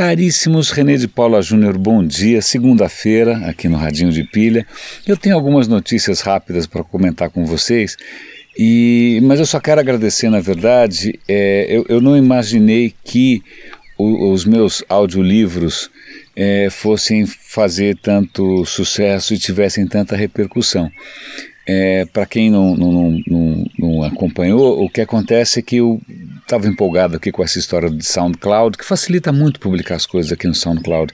Caríssimos René de Paula Júnior, bom dia. Segunda-feira, aqui no Radinho de Pilha. Eu tenho algumas notícias rápidas para comentar com vocês, e, mas eu só quero agradecer, na verdade. É, eu, eu, não imaginei que o, os meus audiolivros é, fossem fazer tanto sucesso e tivessem tanta repercussão. É, Para quem não, não, não, não, acompanhou, o que acontece é que eu estava empolgado aqui com essa história de SoundCloud, que facilita muito publicar as coisas aqui no SoundCloud.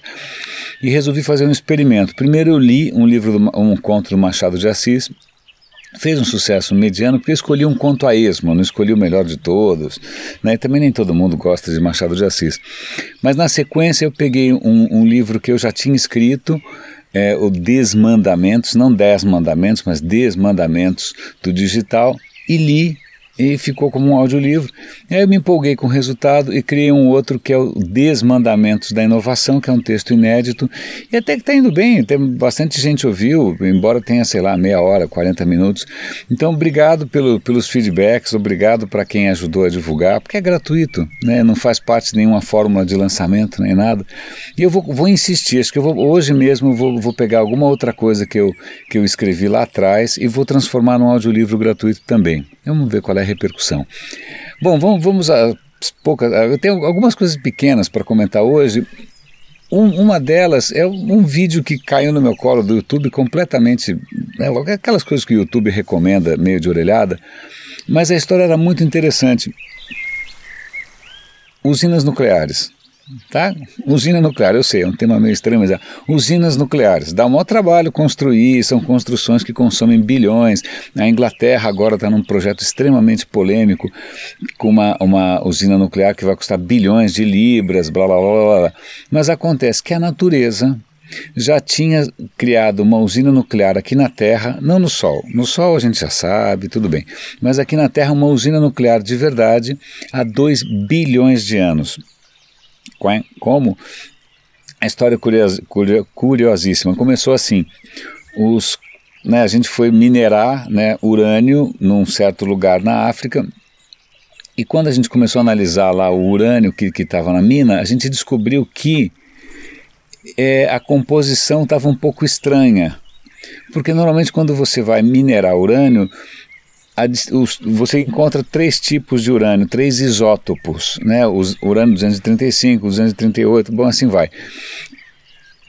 E resolvi fazer um experimento. Primeiro eu li um livro, do, um conto do Machado de Assis, fez um sucesso mediano porque eu escolhi um conto a esmo, não escolhi o melhor de todos. Né? Também nem todo mundo gosta de Machado de Assis. Mas na sequência eu peguei um, um livro que eu já tinha escrito, é, o Desmandamentos, não Dez Mandamentos, mas Desmandamentos do Digital, e li e ficou como um audiolivro. Aí eu me empolguei com o resultado e criei um outro que é o Desmandamentos da Inovação, que é um texto inédito, e até que está indo bem, tem bastante gente ouviu, embora tenha, sei lá, meia hora, 40 minutos. Então, obrigado pelo, pelos feedbacks, obrigado para quem ajudou a divulgar, porque é gratuito, né? não faz parte de nenhuma fórmula de lançamento nem nada. E eu vou, vou insistir, acho que eu vou, hoje mesmo vou, vou pegar alguma outra coisa que eu, que eu escrevi lá atrás e vou transformar num audiolivro gratuito também. Vamos ver qual é a repercussão. Bom, vamos, vamos a poucas. Eu tenho algumas coisas pequenas para comentar hoje. Um, uma delas é um vídeo que caiu no meu colo do YouTube completamente. Né, aquelas coisas que o YouTube recomenda, meio de orelhada, mas a história era muito interessante. Usinas nucleares. Tá? Usina nuclear, eu sei, é um tema meio estranho, mas é. Usinas nucleares, dá um maior trabalho construir, são construções que consomem bilhões. A Inglaterra agora está num projeto extremamente polêmico, com uma, uma usina nuclear que vai custar bilhões de libras, blá blá blá blá. Mas acontece que a natureza já tinha criado uma usina nuclear aqui na Terra, não no Sol. No Sol a gente já sabe, tudo bem. Mas aqui na Terra, uma usina nuclear de verdade há 2 bilhões de anos. Como? A história curios, curiosíssima. Começou assim: os, né, a gente foi minerar né, urânio num certo lugar na África. E quando a gente começou a analisar lá o urânio que estava na mina, a gente descobriu que é, a composição estava um pouco estranha. Porque normalmente quando você vai minerar urânio, a, os, você encontra três tipos de urânio, três isótopos, né? O urânio 235, 238, bom, assim vai.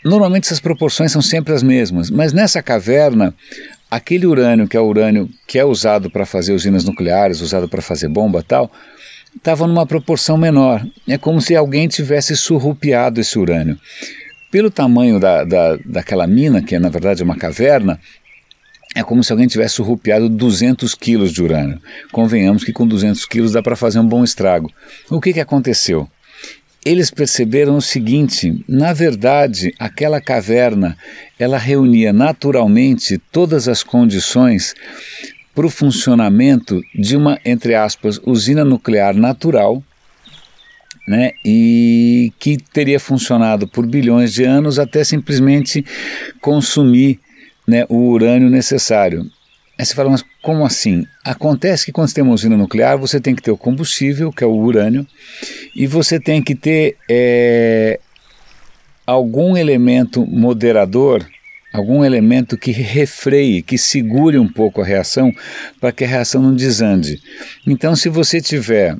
Normalmente essas proporções são sempre as mesmas, mas nessa caverna, aquele urânio que é o urânio que é usado para fazer usinas nucleares, usado para fazer bomba tal, estava numa proporção menor. É como se alguém tivesse surrupiado esse urânio. Pelo tamanho da, da, daquela mina, que é, na verdade é uma caverna, é como se alguém tivesse surrupiado 200 quilos de urânio. Convenhamos que com 200 quilos dá para fazer um bom estrago. O que, que aconteceu? Eles perceberam o seguinte: na verdade, aquela caverna ela reunia naturalmente todas as condições para o funcionamento de uma, entre aspas, usina nuclear natural, né, e que teria funcionado por bilhões de anos até simplesmente consumir né, o urânio necessário. Aí você fala, mas como assim? Acontece que quando você tem uma usina nuclear, você tem que ter o combustível, que é o urânio, e você tem que ter é, algum elemento moderador, algum elemento que refreie, que segure um pouco a reação, para que a reação não desande. Então, se você tiver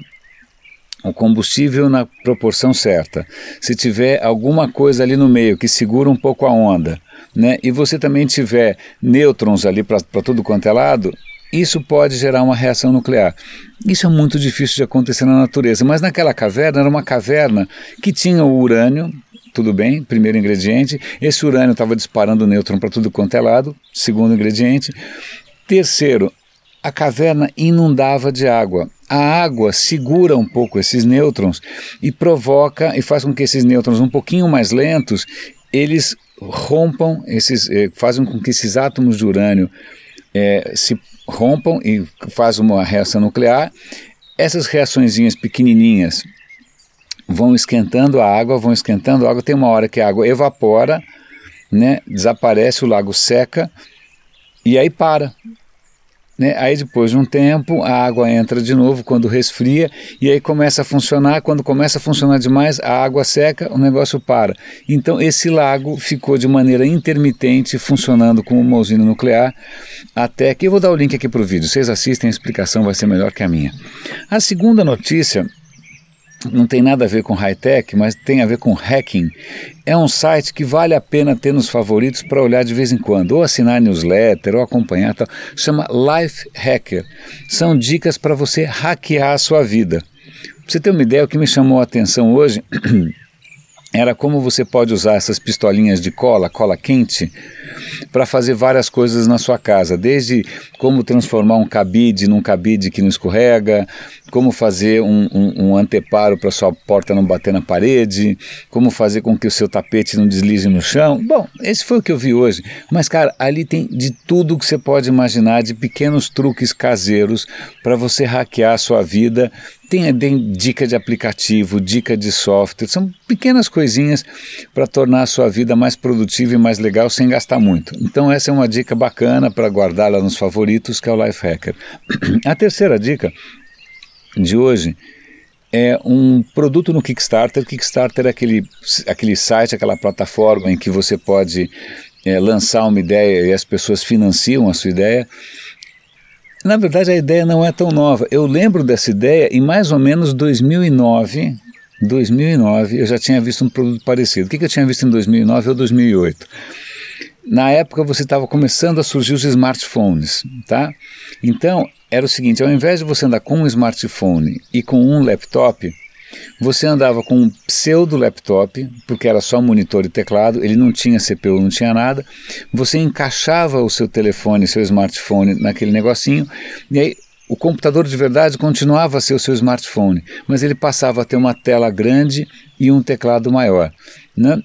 o combustível na proporção certa, se tiver alguma coisa ali no meio que segura um pouco a onda, né, e você também tiver nêutrons ali para tudo quanto é lado, isso pode gerar uma reação nuclear. Isso é muito difícil de acontecer na natureza, mas naquela caverna era uma caverna que tinha o urânio, tudo bem, primeiro ingrediente. Esse urânio estava disparando nêutron para tudo quanto é lado, segundo ingrediente. Terceiro, a caverna inundava de água. A água segura um pouco esses nêutrons e provoca e faz com que esses nêutrons um pouquinho mais lentos eles rompam esses, eh, fazem com que esses átomos de urânio eh, se rompam e fazem uma reação nuclear. Essas reaçõezinhas pequenininhas vão esquentando a água, vão esquentando a água. Tem uma hora que a água evapora, né, desaparece, o lago seca e aí para né? Aí depois de um tempo a água entra de novo quando resfria e aí começa a funcionar. Quando começa a funcionar demais, a água seca, o negócio para. Então esse lago ficou de maneira intermitente funcionando como uma usina nuclear até que eu vou dar o link aqui para o vídeo. Vocês assistem, a explicação vai ser melhor que a minha. A segunda notícia não tem nada a ver com high-tech, mas tem a ver com hacking. É um site que vale a pena ter nos favoritos para olhar de vez em quando, ou assinar newsletter, ou acompanhar. Tal. Chama Life Hacker. São dicas para você hackear a sua vida. Pra você ter uma ideia, o que me chamou a atenção hoje era como você pode usar essas pistolinhas de cola, cola quente, para fazer várias coisas na sua casa, desde como transformar um cabide num cabide que não escorrega, como fazer um, um, um anteparo para sua porta não bater na parede, como fazer com que o seu tapete não deslize no chão. Bom, esse foi o que eu vi hoje. Mas, cara, ali tem de tudo que você pode imaginar, de pequenos truques caseiros para você hackear a sua vida tem, tem dica de aplicativo, dica de software, são pequenas coisinhas para tornar a sua vida mais produtiva e mais legal sem gastar muito. Então essa é uma dica bacana para guardar lá nos favoritos, que é o Life Hacker. A terceira dica de hoje é um produto no Kickstarter. Kickstarter é aquele, aquele site, aquela plataforma em que você pode é, lançar uma ideia e as pessoas financiam a sua ideia. Na verdade, a ideia não é tão nova. Eu lembro dessa ideia em mais ou menos 2009. 2009 eu já tinha visto um produto parecido. O que, eu tinha visto em 2009 ou 2008? Na época você estava começando a surgir os smartphones, tá? Então era o seguinte: ao invés de você andar com um smartphone e com um laptop, você andava com um pseudo laptop, porque era só monitor e teclado, ele não tinha CPU, não tinha nada. Você encaixava o seu telefone, seu smartphone naquele negocinho, e aí o computador de verdade continuava a ser o seu smartphone, mas ele passava a ter uma tela grande e um teclado maior. Né?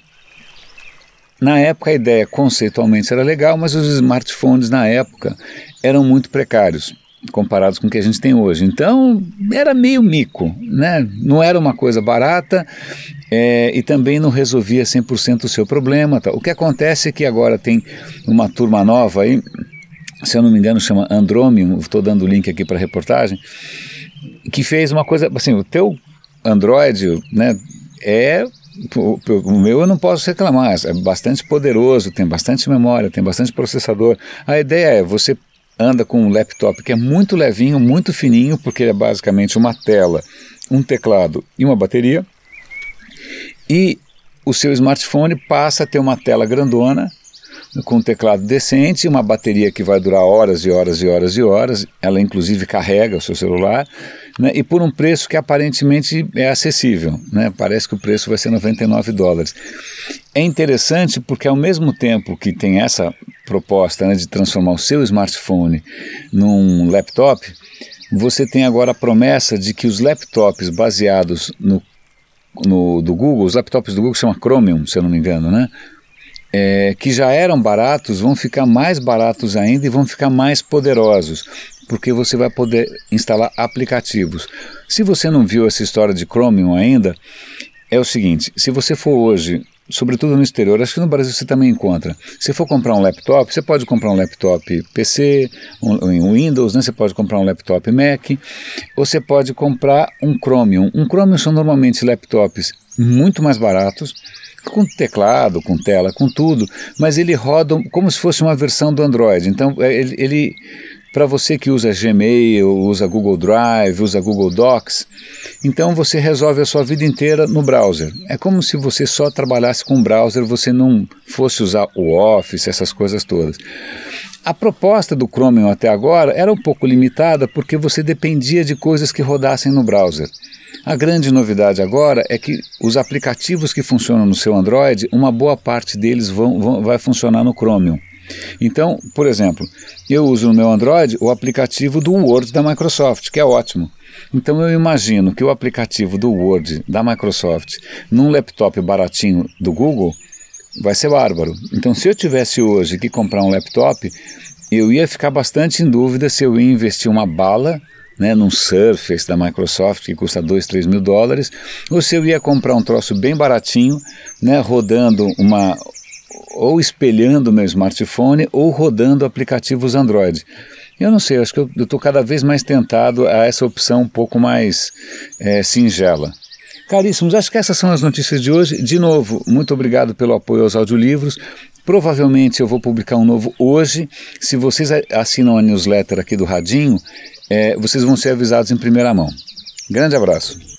Na época a ideia conceitualmente era legal, mas os smartphones na época eram muito precários comparados com o que a gente tem hoje. Então, era meio mico, né? Não era uma coisa barata é, e também não resolvia 100% o seu problema. Tá? O que acontece é que agora tem uma turma nova aí, se eu não me engano chama Andromium, estou dando o link aqui para a reportagem, que fez uma coisa, assim, o teu Android, né, é o, meu eu não posso reclamar, é bastante poderoso, tem bastante memória, tem bastante processador. A ideia é você anda com um laptop que é muito levinho, muito fininho, porque é basicamente uma tela, um teclado e uma bateria. E o seu smartphone passa a ter uma tela grandona, com um teclado decente, uma bateria que vai durar horas e horas e horas e horas. Ela inclusive carrega o seu celular, né, e por um preço que aparentemente é acessível. Né, parece que o preço vai ser 99 dólares. É interessante porque ao mesmo tempo que tem essa proposta né, de transformar o seu smartphone num laptop, você tem agora a promessa de que os laptops baseados no, no do Google, os laptops do Google chama Chromium, se eu não me engano, né? É, que já eram baratos, vão ficar mais baratos ainda e vão ficar mais poderosos, porque você vai poder instalar aplicativos. Se você não viu essa história de Chromium ainda, é o seguinte: se você for hoje sobretudo no exterior, acho que no Brasil você também encontra. Se for comprar um laptop, você pode comprar um laptop PC, um, Windows, né? você pode comprar um laptop Mac, ou você pode comprar um Chromium. Um Chromium são normalmente laptops muito mais baratos, com teclado, com tela, com tudo, mas ele roda como se fosse uma versão do Android. Então é, ele, ele para você que usa Gmail, usa Google Drive, usa Google Docs, então você resolve a sua vida inteira no browser. É como se você só trabalhasse com o browser, você não fosse usar o Office, essas coisas todas. A proposta do Chromium até agora era um pouco limitada porque você dependia de coisas que rodassem no browser. A grande novidade agora é que os aplicativos que funcionam no seu Android, uma boa parte deles vão, vão vai funcionar no Chromium. Então, por exemplo, eu uso no meu Android o aplicativo do Word da Microsoft, que é ótimo. Então eu imagino que o aplicativo do Word da Microsoft num laptop baratinho do Google vai ser bárbaro. Então se eu tivesse hoje que comprar um laptop, eu ia ficar bastante em dúvida se eu ia investir uma bala né, num Surface da Microsoft que custa 2, 3 mil dólares, ou se eu ia comprar um troço bem baratinho, né, rodando uma, ou espelhando meu smartphone ou rodando aplicativos Android. Eu não sei, acho que eu estou cada vez mais tentado a essa opção um pouco mais é, singela. Caríssimos, acho que essas são as notícias de hoje. De novo, muito obrigado pelo apoio aos audiolivros. Provavelmente eu vou publicar um novo hoje. Se vocês assinam a newsletter aqui do Radinho, é, vocês vão ser avisados em primeira mão. Grande abraço.